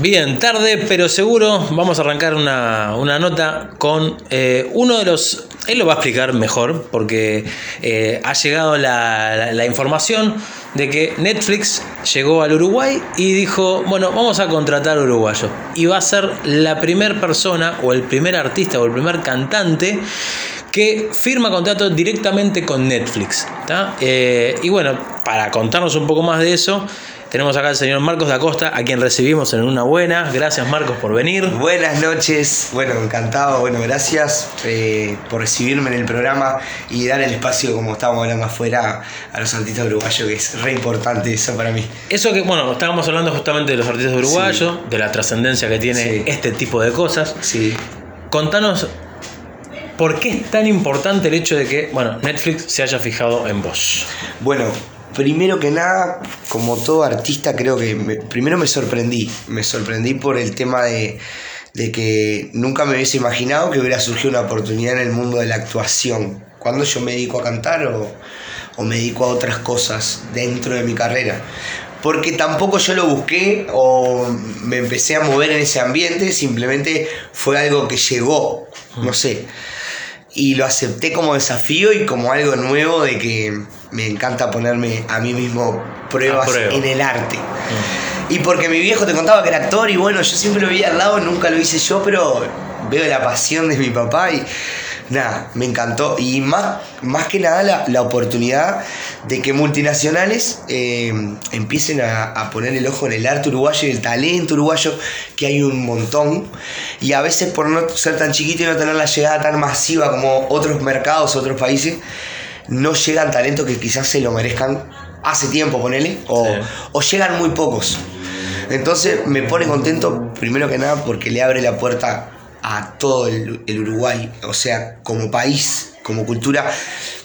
Bien, tarde pero seguro. Vamos a arrancar una, una nota con eh, uno de los... Él lo va a explicar mejor porque eh, ha llegado la, la- información de que Netflix llegó al Uruguay y dijo, bueno, vamos a contratar uruguayo. Y va a ser la primera persona o el primer artista o el primer cantante que firma contrato directamente con Netflix. Eh, y bueno, para contarnos un poco más de eso, tenemos acá al señor Marcos da Costa, a quien recibimos en una buena. Gracias Marcos por venir. Buenas noches, bueno, encantado, bueno, gracias eh, por recibirme en el programa y dar el espacio, como estábamos hablando afuera, a los artistas uruguayos, que es re importante eso para mí. Eso que, bueno, estábamos hablando justamente de los artistas uruguayos, de la trascendencia que tiene Sí. este tipo de cosas. Sí. Contanos, ¿por qué es tan importante el hecho de que, bueno, Netflix se haya fijado en vos? Bueno, primero que nada, como todo artista, creo que me- primero me sorprendí. Me sorprendí por el tema de, de que nunca me hubiese imaginado que hubiera surgido una oportunidad en el mundo de la actuación. Cuando yo me dedico a cantar o, o me dedico a otras cosas dentro de mi carrera. Porque tampoco yo lo busqué o me empecé a mover en ese ambiente, simplemente fue algo que llegó, no sé y lo acepté como desafío y como algo nuevo de que me encanta ponerme a mí mismo pruebas en el arte. Y porque mi viejo te contaba que era actor y bueno, yo siempre lo veía al lado, nunca lo hice yo, pero veo la pasión de mi papá y nada, me encantó. Y más, más que nada la, la oportunidad de que multinacionales eh, empiecen a, a poner el ojo en el arte uruguayo y el talento uruguayo, que hay un montón. Y a veces por no ser tan chiquito y no tener la llegada tan masiva como otros mercados, otros países, no llegan talentos que quizás se lo merezcan hace tiempo, ponele, o, Sí. o llegan muy pocos. Entonces me pone contento, primero que nada, porque le abre la puerta a todo el, el Uruguay, o sea, como país, como cultura.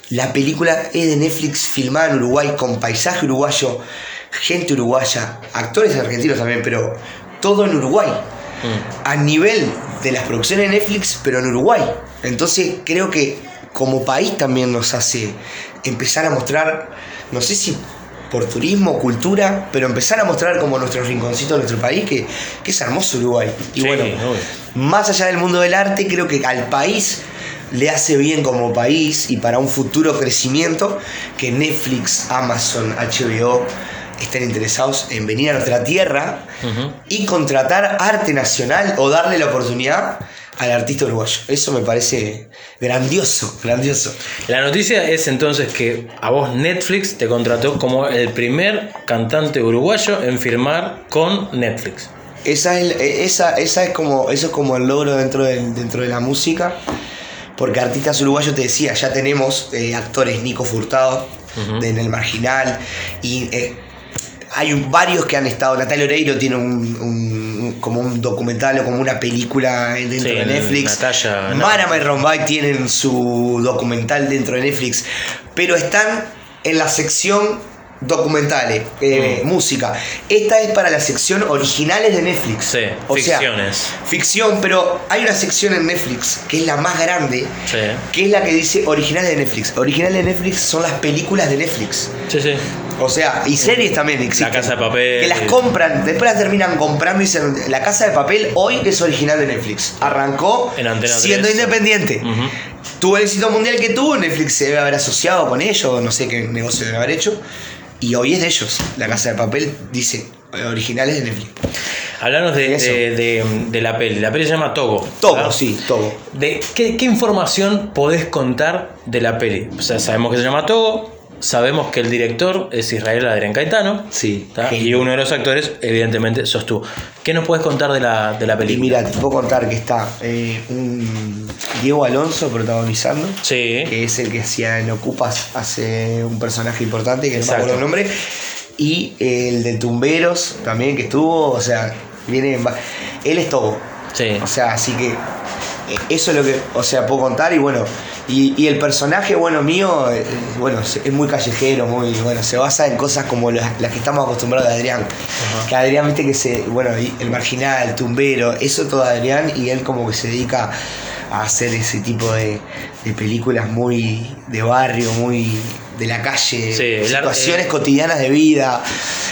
La película es de Netflix filmada en Uruguay, con paisaje uruguayo, gente uruguaya, actores argentinos también, pero todo en Uruguay a nivel de las producciones de Netflix, pero en Uruguay. Entonces creo que como país también nos hace empezar a mostrar, no sé si por turismo, cultura, pero empezar a mostrar como nuestro rinconcito de nuestro país, que, que es hermoso Uruguay. Y Sí, bueno, obvio. más allá del mundo del arte, creo que al país le hace bien como país y para un futuro crecimiento que Netflix, Amazon, HBO estén interesados en venir a nuestra tierra y contratar arte nacional o darle la oportunidad al artista uruguayo. Eso me parece grandioso, grandioso. La noticia es entonces que a vos Netflix te contrató como el primer cantante uruguayo en firmar con Netflix. Esa es, esa, esa es como, eso es como el logro dentro, del- dentro de la música. Porque artistas uruguayos, te decía, ya tenemos eh, actores Nico Furtado de En el Marginal. Y eh, hay un- varios que han estado. Natalia Oreiro tiene un, un- un- como un documental o como una película dentro Sí, de Netflix. Natalia, no. Y Rombay tienen su documental dentro de Netflix. Pero están en la sección documentales, eh, Mm. música. Esta es para la sección originales de Netflix. Sí, O sea, ficciones. ficción, pero hay una sección en Netflix que es la más grande, Sí. que es la que dice originales de Netflix. Originales de Netflix son las películas de Netflix. Sí, sí. O sea, y series también existen. La Casa de Papel. Que las compran, después las terminan comprando y dicen, La Casa de Papel hoy es original de Netflix. Arrancó En siendo 3. independiente. Ujú. Tuvo el éxito mundial que tuvo, Netflix se debe haber asociado con ellos, no sé qué negocio debe haber hecho. Y hoy es de ellos. La Casa de Papel dice eh, originales de Netflix. Hablanos de, de- de- de la peli. La peli se llama Togo. Todo, ¿verdad? sí, todo. De, ¿qué, qué información podés contar de la peli? O sea, sabemos que se llama Togo, sabemos que el director es Israel Adrián Caetano. Sí. Y uno de los actores, evidentemente, sos tú. ¿Qué nos puedes contar de la, de la Y película? mira, te puedo contar que está eh, un Diego Alonso protagonizando, Sí. que es el que hacía en Ocupas, hace un personaje importante, que no me acuerdo el nombre, y el de Tumberos también que estuvo, o sea, viene, él es todo, Sí. o sea, así que eso es lo que, o sea, puedo contar y bueno, y, y el personaje, bueno, mío, eh, bueno, es muy callejero, muy, bueno, se basa en cosas como las, las que estamos acostumbrados de Adrián. Que Adrián, viste que se, bueno, y el marginal, el tumbero, eso todo Adrián y él como que se dedica a hacer ese tipo de, de películas muy de barrio, muy de la calle, Sí, situaciones eh, cotidianas de vida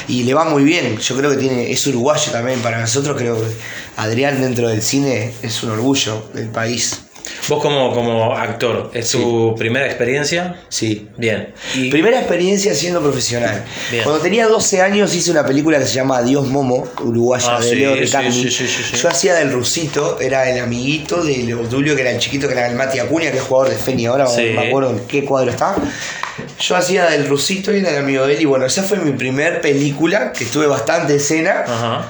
y le va muy bien. Yo creo que tiene es uruguayo también para nosotros. Creo que Adrián dentro del cine es un orgullo del país. Vos como, como actor, ¿es tu primera experiencia? Sí. Bien. Y, Primera experiencia siendo profesional. Bien. Cuando tenía 12 años hice una película que se llama Adiós Momo, uruguaya Ah, de sí, Leo sí, Riccardi. sí, sí, sí, sí. Yo hacía del rusito, era el amiguito de Obdulio, que era el chiquito, que era el Mati Acuña, que es jugador de Feni ahora, Sí. no me acuerdo en qué cuadro está. Yo hacía del rusito y era el amigo de él, y bueno, esa fue mi primer película, que estuve bastante escena, Ajá.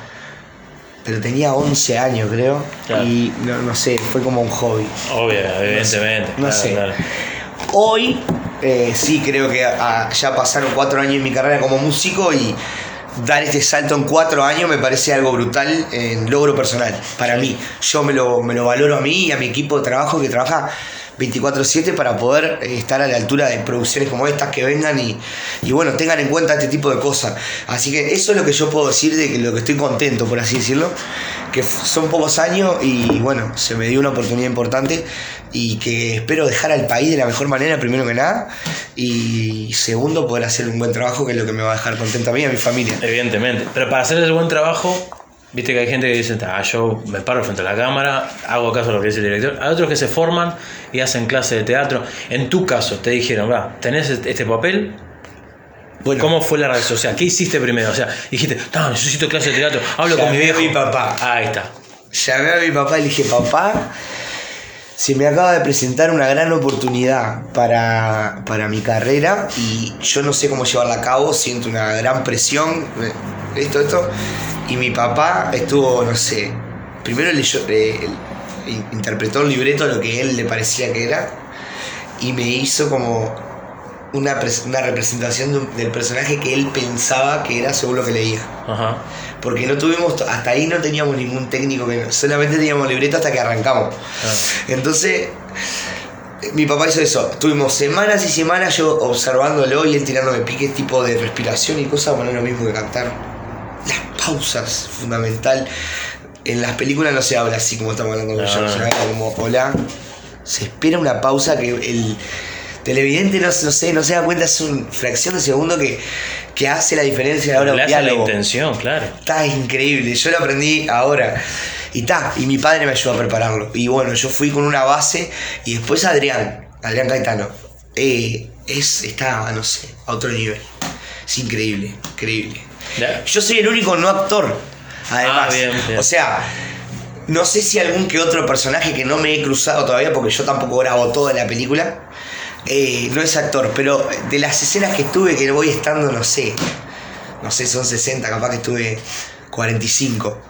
Pero tenía 11 años creo, Claro. y no, no sé, fue como un hobby. Obvio, evidentemente. no claro, sé. claro. Hoy eh, sí creo que ah, ya pasaron cuatro años en mi carrera como músico y dar este salto en cuatro años me parece algo brutal en logro personal para mí. Yo me lo, me lo valoro a mí y a mi equipo de trabajo que trabaja 24/7 para poder eh, estar a la altura de producciones como estas que vengan y, y bueno, tengan en cuenta este tipo de cosas. Así que eso es lo que yo puedo decir de lo que estoy contento, por así decirlo, que son pocos años y bueno, se me dio una oportunidad importante y que espero dejar al país de la mejor manera, primero que nada, y segundo, poder hacer un buen trabajo, que es lo que me va a dejar contento a mí y a mi familia. Evidentemente. Pero para hacer ese buen trabajo, viste que hay gente que dice, ah, yo me paro frente a la cámara, hago caso a lo que dice el director. Hay otros que se forman y hacen clase de teatro. En tu caso, te dijeron, va, tenés este papel. Bueno, ¿Cómo fue la red social? ¿Qué hiciste primero? O sea, dijiste, no, necesito clase de teatro, hablo con mi Llamé a viejo. mi papá. Ahí está. Llamé a mi papá y le dije, papá, se me acaba de presentar una gran oportunidad para, para mi carrera y yo no sé cómo llevarla a cabo, siento una gran presión, eh, esto, esto. Y mi papá estuvo, no sé, primero leyó, eh, in- interpretó un libreto lo que él le parecía que era y me hizo como una, una representación de un- del personaje que él pensaba que era según lo que leía Ajá. porque no tuvimos, hasta ahí no teníamos ningún técnico, que solamente teníamos libreto hasta que arrancamos. Ah. Entonces, mi papá hizo eso. Tuvimos semanas y semanas yo observándolo y él tirándome piques tipo de respiración y cosas, bueno, es lo mismo que cantar. Pausas, fundamental. En las películas no se habla así como estamos hablando con No, yo, no. se habla como hola. Se espera una pausa que el televidente no, no sé, no se da cuenta, es una fracción de segundo que, que hace la diferencia ahora Le un hace la intención, claro. Está increíble, yo lo aprendí ahora. Y está, y mi padre me ayudó a prepararlo. Y bueno, yo fui con una base y después Adrián, Adrián Caetano. eh, es, está, no sé, a otro nivel. Es increíble, increíble. Yo soy el único no actor, además. Ah, bien, bien. O sea, no sé si algún que otro personaje que no me he cruzado todavía, porque yo tampoco grabo toda la película, eh, no es actor, pero de las escenas que estuve, que voy estando, no sé, no sé, son 60, capaz que estuve 45,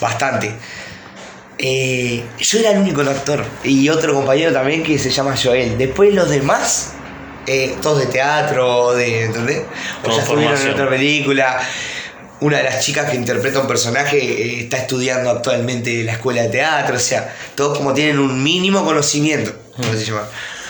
bastante. Eh, yo era el único no actor, y otro compañero también que se llama Joel. Después los demás, eh, todos de teatro, de, ¿entendés? O ya estuvieron en otra película. Una de las chicas que interpreta un personaje eh, está estudiando actualmente en la escuela de teatro, o sea, todos como tienen un mínimo conocimiento, ¿cómo se llama?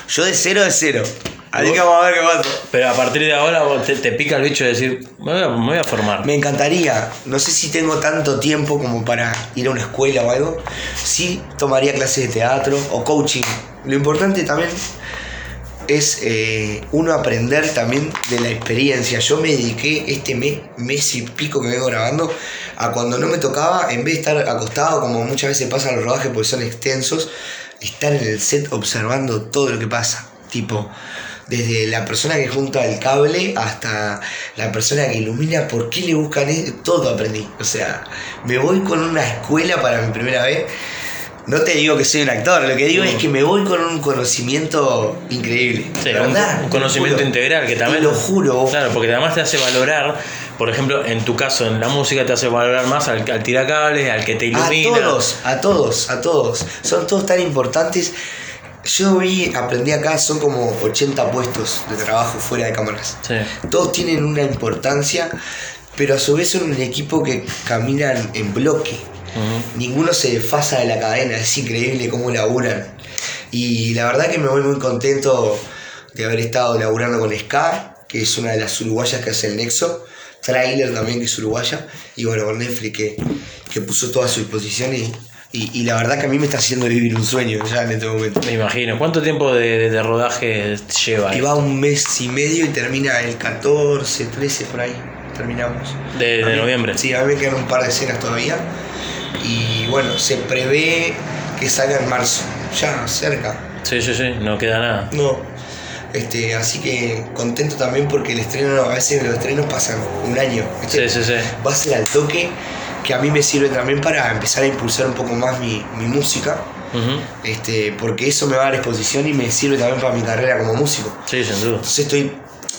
Yo de cero de cero. Así que vamos a ver qué pasa. Pero a partir de ahora vos te, te pica el bicho de decir, me voy a, me voy a formar. Me encantaría, no sé si tengo tanto tiempo como para ir a una escuela o algo. Sí tomaría clases de teatro o coaching. Lo importante también es eh, uno aprender también de la experiencia. Yo me dediqué este mes, mes y pico que vengo grabando a cuando no me tocaba, en vez de estar acostado como muchas veces pasa en los rodajes porque son extensos, estar en el set observando todo lo que pasa. Tipo, desde la persona que junta el cable hasta la persona que ilumina, por qué le buscan eso, todo aprendí. O sea, me voy con una escuela para mi primera vez. No te digo que soy un actor, lo que digo es que me voy con un conocimiento increíble. Sí, un, verdad, conocimiento integral que también. Te lo juro. Claro, porque además te hace valorar, por ejemplo, en tu caso, en la música te hace valorar más al, al tiracables, al que te ilumina. A todos, a todos, a todos. Son todos tan importantes. Yo vi, aprendí acá, son como 80 puestos de trabajo fuera de cámaras. Sí. Todos tienen una importancia, pero a su vez son un equipo que caminan en bloque. Ninguno se desfasa de la cadena, es increíble cómo laburan. Y la verdad que me voy muy contento de haber estado laburando con Ska, que es una de las uruguayas que hace el Nexo. Trailer también, que es uruguaya. Y bueno, con Netflix, que, que puso todo a su disposición y Y, y la verdad que a mí me está haciendo vivir un sueño ya en este momento. Me imagino. ¿Cuánto tiempo de, de rodaje lleva? Y va un mes y medio y termina el 14, 13 por ahí. Terminamos. De, noviembre. Sí, a mí me quedan un par de escenas todavía. Y bueno, se prevé que salga en marzo. Ya, cerca. Sí, sí, sí, no queda nada. No. Este, así que contento también porque el estreno, a veces los estrenos pasan un año. ¿viste? Sí, sí, sí. Va a ser al toque que a mí me sirve también para empezar a impulsar un poco más mi, mi música. Este, porque eso me va a dar exposición y me sirve también para mi carrera como músico. Sí, sin duda. Entonces estoy,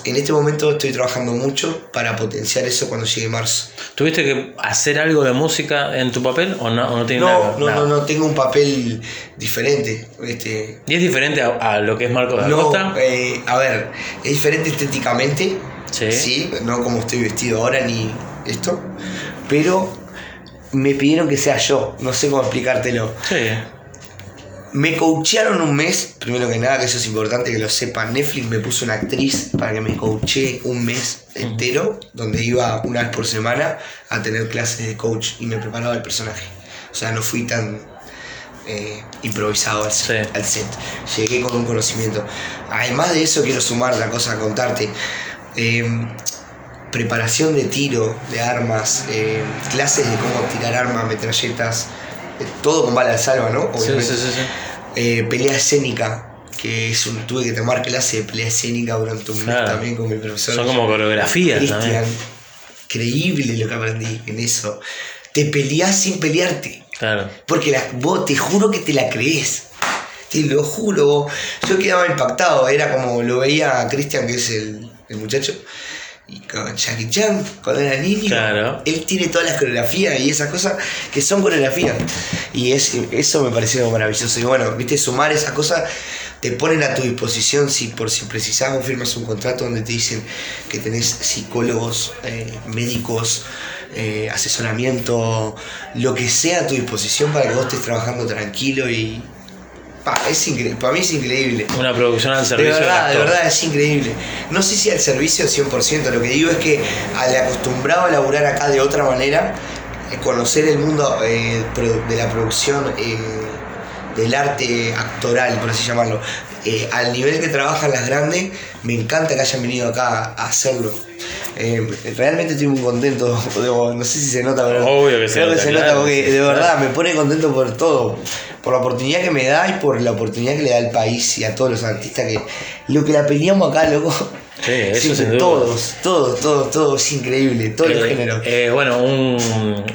en este momento estoy trabajando mucho para potenciar eso cuando llegue marzo. ¿Tuviste que hacer algo de música en tu papel o no, o no tiene nada? No, no, nada? no, no, tengo un papel diferente. Este, ¿Y es diferente a, a lo que es Marcos da no, eh, a ver, es diferente estéticamente, Sí. no como estoy vestido ahora ni esto, pero me pidieron que sea yo, no sé cómo explicártelo. Sí. Me coachearon un mes, primero que nada, que eso es importante que lo sepan. Netflix me puso una actriz para que me coache un mes entero, donde iba una vez por semana a tener clases de coach y me preparaba el personaje. O sea, no fui tan eh, improvisado al set, Sí. al set. Llegué con un conocimiento. Además de eso, quiero sumar la cosa a contarte. Eh, preparación de tiro de armas, eh, clases de cómo tirar armas, metralletas, todo con bala de salva, ¿no? Sí, Obviamente. sí, sí, sí. Eh, pelea escénica, que es un, tuve que tomar clase de pelea escénica durante un mes Claro. también con mi profesor. Son como coreografías Cristian. también. Increíble lo que aprendí en eso. Te peleás sin pelearte. Claro. Porque la, vos te juro que te la crees. Te lo juro. vos. Yo quedaba impactado. Era como lo veía a Cristian, que es el, el muchacho. Y con Jackie Chan, cuando era niño. Claro. Él tiene todas las coreografías y esas cosas que son coreografías. Y es, eso me pareció maravilloso. Y bueno, viste, sumar esas cosas te ponen a tu disposición si por si precisás o firmas un contrato donde te dicen que tenés psicólogos, eh, médicos, eh, asesoramiento, lo que sea a tu disposición para que vos estés trabajando tranquilo y... Pa, es increíble, para mí es increíble. Una producción al De servicio del verdad, de verdad es increíble. No sé si al servicio 100%, lo que digo es que al acostumbrado a laburar acá de otra manera, eh, conocer el mundo eh, de la producción, eh, del arte actoral, por así llamarlo, eh, al nivel que trabajan las grandes, me encanta que hayan venido acá a hacerlo. Eh, realmente estoy muy contento, digo, no sé si se nota, pero Obvio que se creo nota, que se claro, nota porque de verdad me pone contento por todo, por la oportunidad que me da y por la oportunidad que le da al país y a todos los artistas que lo que la peleamos acá, loco. Sí, eso Sí, todos, todos, todos, todos, es increíble, todos los Eh, géneros. eh, bueno, un,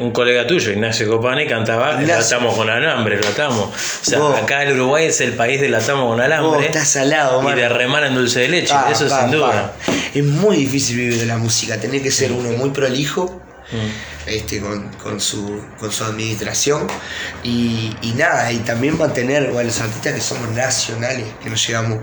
un colega tuyo, Ignacio Copani, cantaba Ignacio. atamos con alambre, lo atamos. O sea, acá el Uruguay es el país del atamos con alambre. estás salado, y de remar en dulce de leche, eso pa, sin duda. pa. Es muy difícil vivir de la música, tenés que ser uno muy prolijo Mm. este, con, con su, con su administración y, y nada, y también mantener, bueno, los artistas que somos nacionales, que nos llegamos,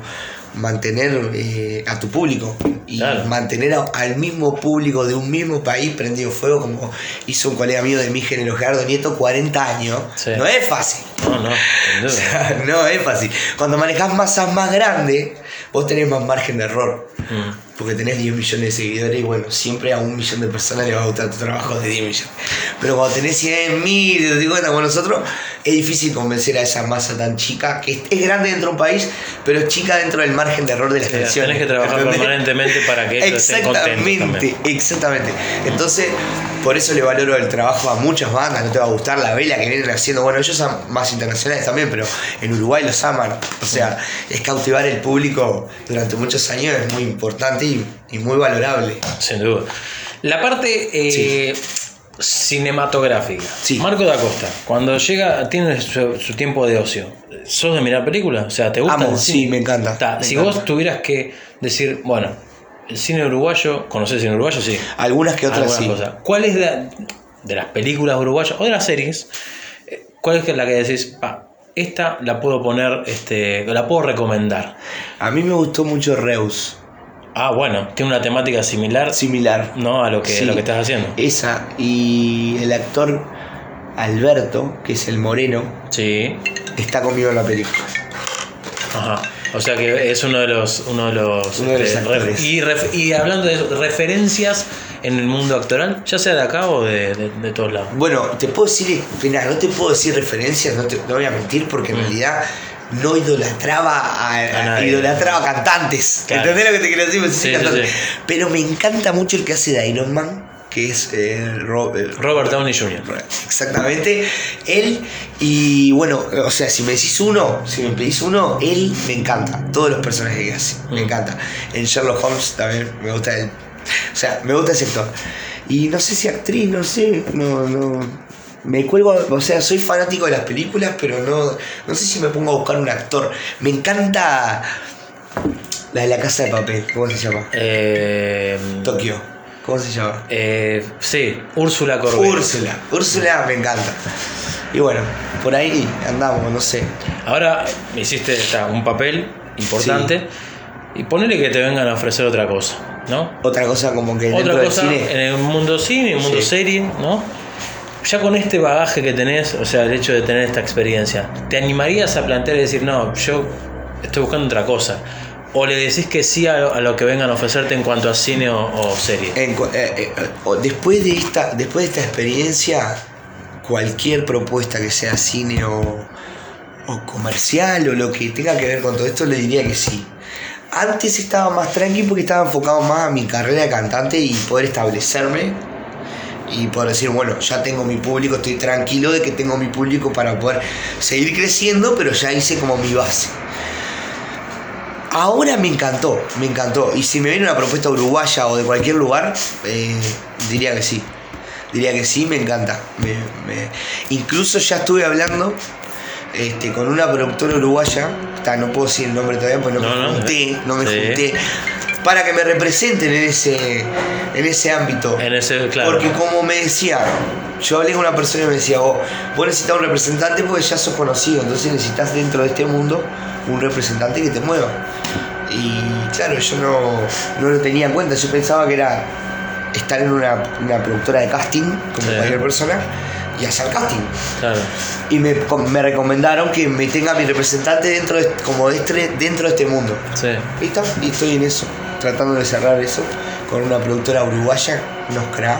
mantener eh, a tu público y Claro. mantener a- al mismo público de un mismo país prendido fuego, como hizo un colega mío de mi género, Gerardo Nieto, 40 años. Sí. No es fácil. No, no, O sea, no es fácil. Cuando manejas masas más grandes, vos tenés más margen de error. Mm. Porque tenés 10 millones de seguidores y bueno, siempre a un millón de personas le va a gustar tu trabajo de 10 millones. Pero cuando tenés 100 mil, 50 como nosotros, es difícil convencer a esa masa tan chica, que es- grande dentro de un país, pero es chica dentro del margen de error de las Sí, canciones. tenés que trabajar ¿entendés? permanentemente para que ellos Exactamente, exactamente. Entonces, por eso le valoro el trabajo a muchas bandas, no te va a gustar la vela que vienen haciendo. Bueno, ellos son más internacionales también, pero en Uruguay los aman. O sea, es cautivar el público durante muchos años es muy importante y, y muy valorable. Sin duda. La parte eh, cinematográfica. Sí. Marco da Costa, cuando llega, tiene su, su tiempo de ocio. ¿Sos de mirar películas? O sea, ¿te gusta Amo, el sí, me encanta, me si encanta. vos tuvieras que decir, bueno, el cine uruguayo, ¿conocés el cine uruguayo? Sí. Algunas que otras Algunas sí. cosas. ¿Cuál es de, de las películas uruguayas o de las series? eh, ¿Cuál es la que decís, pa, esta la puedo poner, este, la puedo recomendar? A mí me gustó mucho Reus, Ah, bueno, tiene una temática similar, similar. ¿no? A lo que, Sí. lo que estás haciendo. Esa y el actor Alberto, que es el moreno, Sí. está conmigo en la película. Ajá. O sea que es uno de los. Uno de los, Uno de los este, ref- y, ref- y hablando de referencias en el mundo actoral, ya sea de acá o de, de- de todos lados. Bueno, te puedo decir, mira, no te puedo decir referencias, no te no voy a mentir, porque en Mm. realidad no idolatraba a, idolatraba a cantantes. Claro. ¿Entendés lo que te quiero decir? Pues sí, Sí, sí, cantantes. sí. Pero me encanta mucho el que hace de Iron Man, que es eh, eh, Robert Downey Jr. Exactamente, él y bueno, o sea, si me decís uno, si me pedís uno, él me encanta, todos los personajes que hace, me Mm. encanta. En Sherlock Holmes también me gusta él, o sea, me gusta ese actor. Y no sé si actriz, no sé, no, no, me cuelgo, o sea, soy fanático de las películas, pero no, no sé si me pongo a buscar un actor. Me encanta la de la casa de papel, ¿cómo se llama? Eh, Tokio, ¿cómo se llama? eh, sí, Úrsula Corbett. Úrsula, Úrsula me encanta. Y bueno, por ahí andamos, no sé. Ahora hiciste está, un papel importante y ponele que te vengan a ofrecer otra cosa, ¿no? Otra cosa como que dentro Otra del cosa cine. en el mundo cine, en el mundo Sí. serie, ¿no? Ya con este bagaje que tenés, o sea, el hecho de tener esta experiencia, ¿te animarías a plantear y decir, no, yo estoy buscando otra cosa? ¿O le decís que sí a lo, a lo que vengan a ofrecerte en cuanto a cine o, serie? En eh, eh, después, de esta, después de esta experiencia, cualquier propuesta que sea cine o, o comercial o lo que tenga que ver con todo esto, le diría que sí. Antes estaba más tranqui porque estaba enfocado más a mi carrera de cantante y poder establecerme y poder decir, bueno, ya tengo mi público, estoy tranquilo de que tengo mi público para poder seguir creciendo, pero ya hice como mi base. Ahora me encantó, me encantó. Y si me viene una propuesta uruguaya o de cualquier lugar, eh, diría que sí. Diría que sí, me encanta. Me- me- Incluso ya estuve hablando este, con una productora uruguaya, está, no puedo decir el nombre todavía porque no, No, me no, junté, no me sí. junté, para que me representen en ese, en ese ámbito. En ese, claro. Porque como me decía, yo hablé con una persona y me decía, vos, vos necesitas un representante porque ya sos conocido, entonces necesitas dentro de este mundo un representante que te mueva. Y claro, yo no, no lo tenía en cuenta, yo pensaba que era estar en una, una productora de casting, como Sí. cualquier persona, y hacer casting. Claro. Y me, me recomendaron que me tenga mi representante dentro de, como de este, dentro de este mundo. Sí. Está, y estoy en eso, tratando de cerrar eso con una productora uruguaya, unos cra.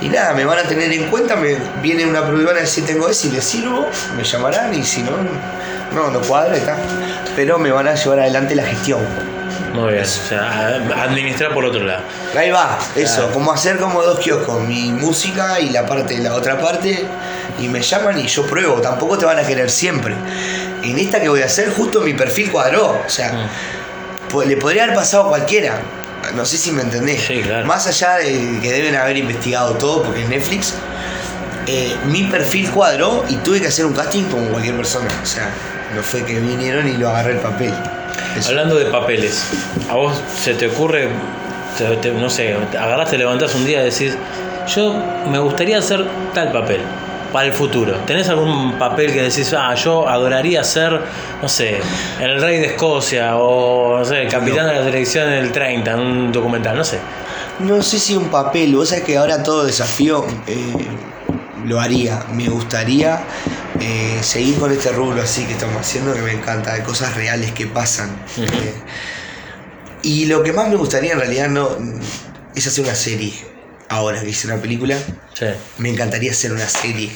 Y nada, me van a tener en cuenta, me viene una productora a decir tengo eso y les sirvo, me llamarán y si no, no, no cuadra y está. Pero me van a llevar adelante la gestión. Muy bien. O sea, administrar por otro lado. Ahí va, eso, Claro. como hacer como dos kioscos, mi música y la parte la otra parte, y me llaman y yo pruebo, tampoco te van a querer siempre. En esta que voy a hacer, justo mi perfil cuadró, o sea, Mm. Le podría haber pasado a cualquiera. No sé si me entendés. Sí, claro. Más allá de que deben haber investigado todo, porque es Netflix, eh, mi perfil cuadró y tuve que hacer un casting como cualquier persona. O sea, no fue que vinieron y lo agarré el papel. Eso. Hablando de papeles, ¿a vos se te ocurre, te- te- no sé, te agarrás, te levantás un día y decís, yo me gustaría hacer tal papel para el futuro? ¿Tenés algún papel que decís, ah, yo adoraría ser, no sé, el rey de Escocia o, no sé, el capitán de la selección del 30 en un documental, no sé? No sé si un papel, vos sabés que ahora todo desafío eh, lo haría. Me gustaría eh, seguir con este rubro así que estamos haciendo, que me encanta, de cosas reales que pasan. Eh, y lo que más me gustaría en realidad no es hacer una serie. Ahora que hice una película, Sí. me encantaría hacer una serie,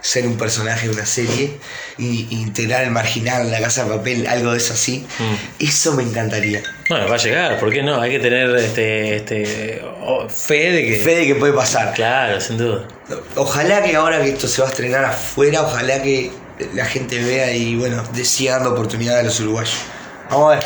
ser un personaje de una serie y, y integrar el marginal, la casa de papel, algo de eso así. Mm. Eso me encantaría. Bueno, va a llegar, ¿por qué no? Hay que tener este, este, oh, fe de que... Fe de que puede pasar. Claro, sin duda. Ojalá que ahora que esto se va a estrenar afuera, ojalá que la gente vea y bueno, dé- dando oportunidad a los uruguayos. Vamos a ver.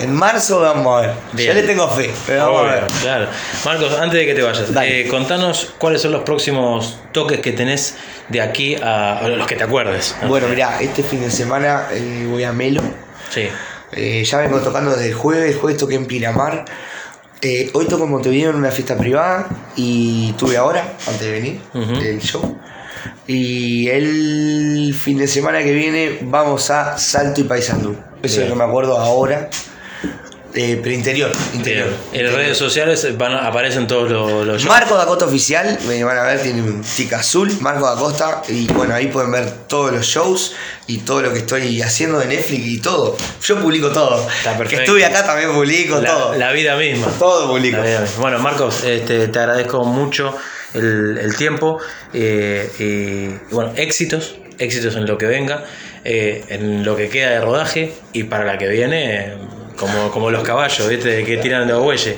En marzo vamos a ver. Bien. Yo le tengo fe, pero vamos a ver. Claro. Marcos, antes de que te vayas, eh, contanos cuáles son los próximos toques que tenés de aquí a, a los que te acuerdes. Bueno, mirá, este fin de semana eh, voy a Melo. Sí. Eh, ya vengo tocando desde el jueves, el jueves toqué en Pinamar. Hoy toco en Montevideo en una fiesta privada y tuve ahora, antes de venir, Ujú. el show. Y el fin de semana que viene vamos a Salto y Paysandú. Eso es Bien. lo que me acuerdo ahora. Eh, pero interior, interior. En las redes sociales van, aparecen todos los, los shows. Marco da Costa Oficial, me van a ver, tiene un tic azul, Marco da Costa, y bueno, ahí pueden ver todos los shows y todo lo que estoy haciendo de Netflix y todo. Yo publico todo. Que estuve acá también publico la, todo. la vida misma. Todo publico. Misma. Bueno, Marcos, este, te agradezco mucho el, el tiempo eh, y, y bueno, éxitos, éxitos en lo que venga, eh, en lo que queda de rodaje y para la que viene, eh, como, como los caballos, ¿viste? Que tiran los bueyes.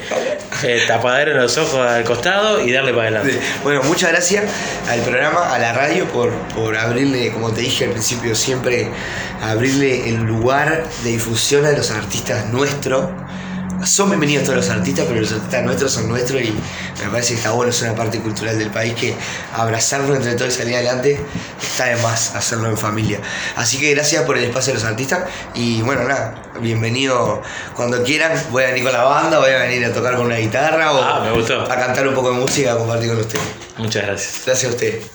Eh, tapadero en los ojos al costado y darle para adelante. Bueno, muchas gracias al programa, a la radio, por, por abrirle, como te dije al principio, siempre abrirle el lugar de difusión a los artistas nuestros. Son bienvenidos todos los artistas, pero los artistas nuestros son nuestros y me parece que está bueno, es una parte cultural del país que abrazarnos entre todos y salir adelante está de más hacerlo en familia. Así que gracias por el espacio de los artistas y bueno, nada, bienvenido cuando quieran. Voy a venir con la banda, voy a venir a tocar con una guitarra o Ah, a cantar un poco de música, a compartir con ustedes. Muchas gracias. Gracias a ustedes.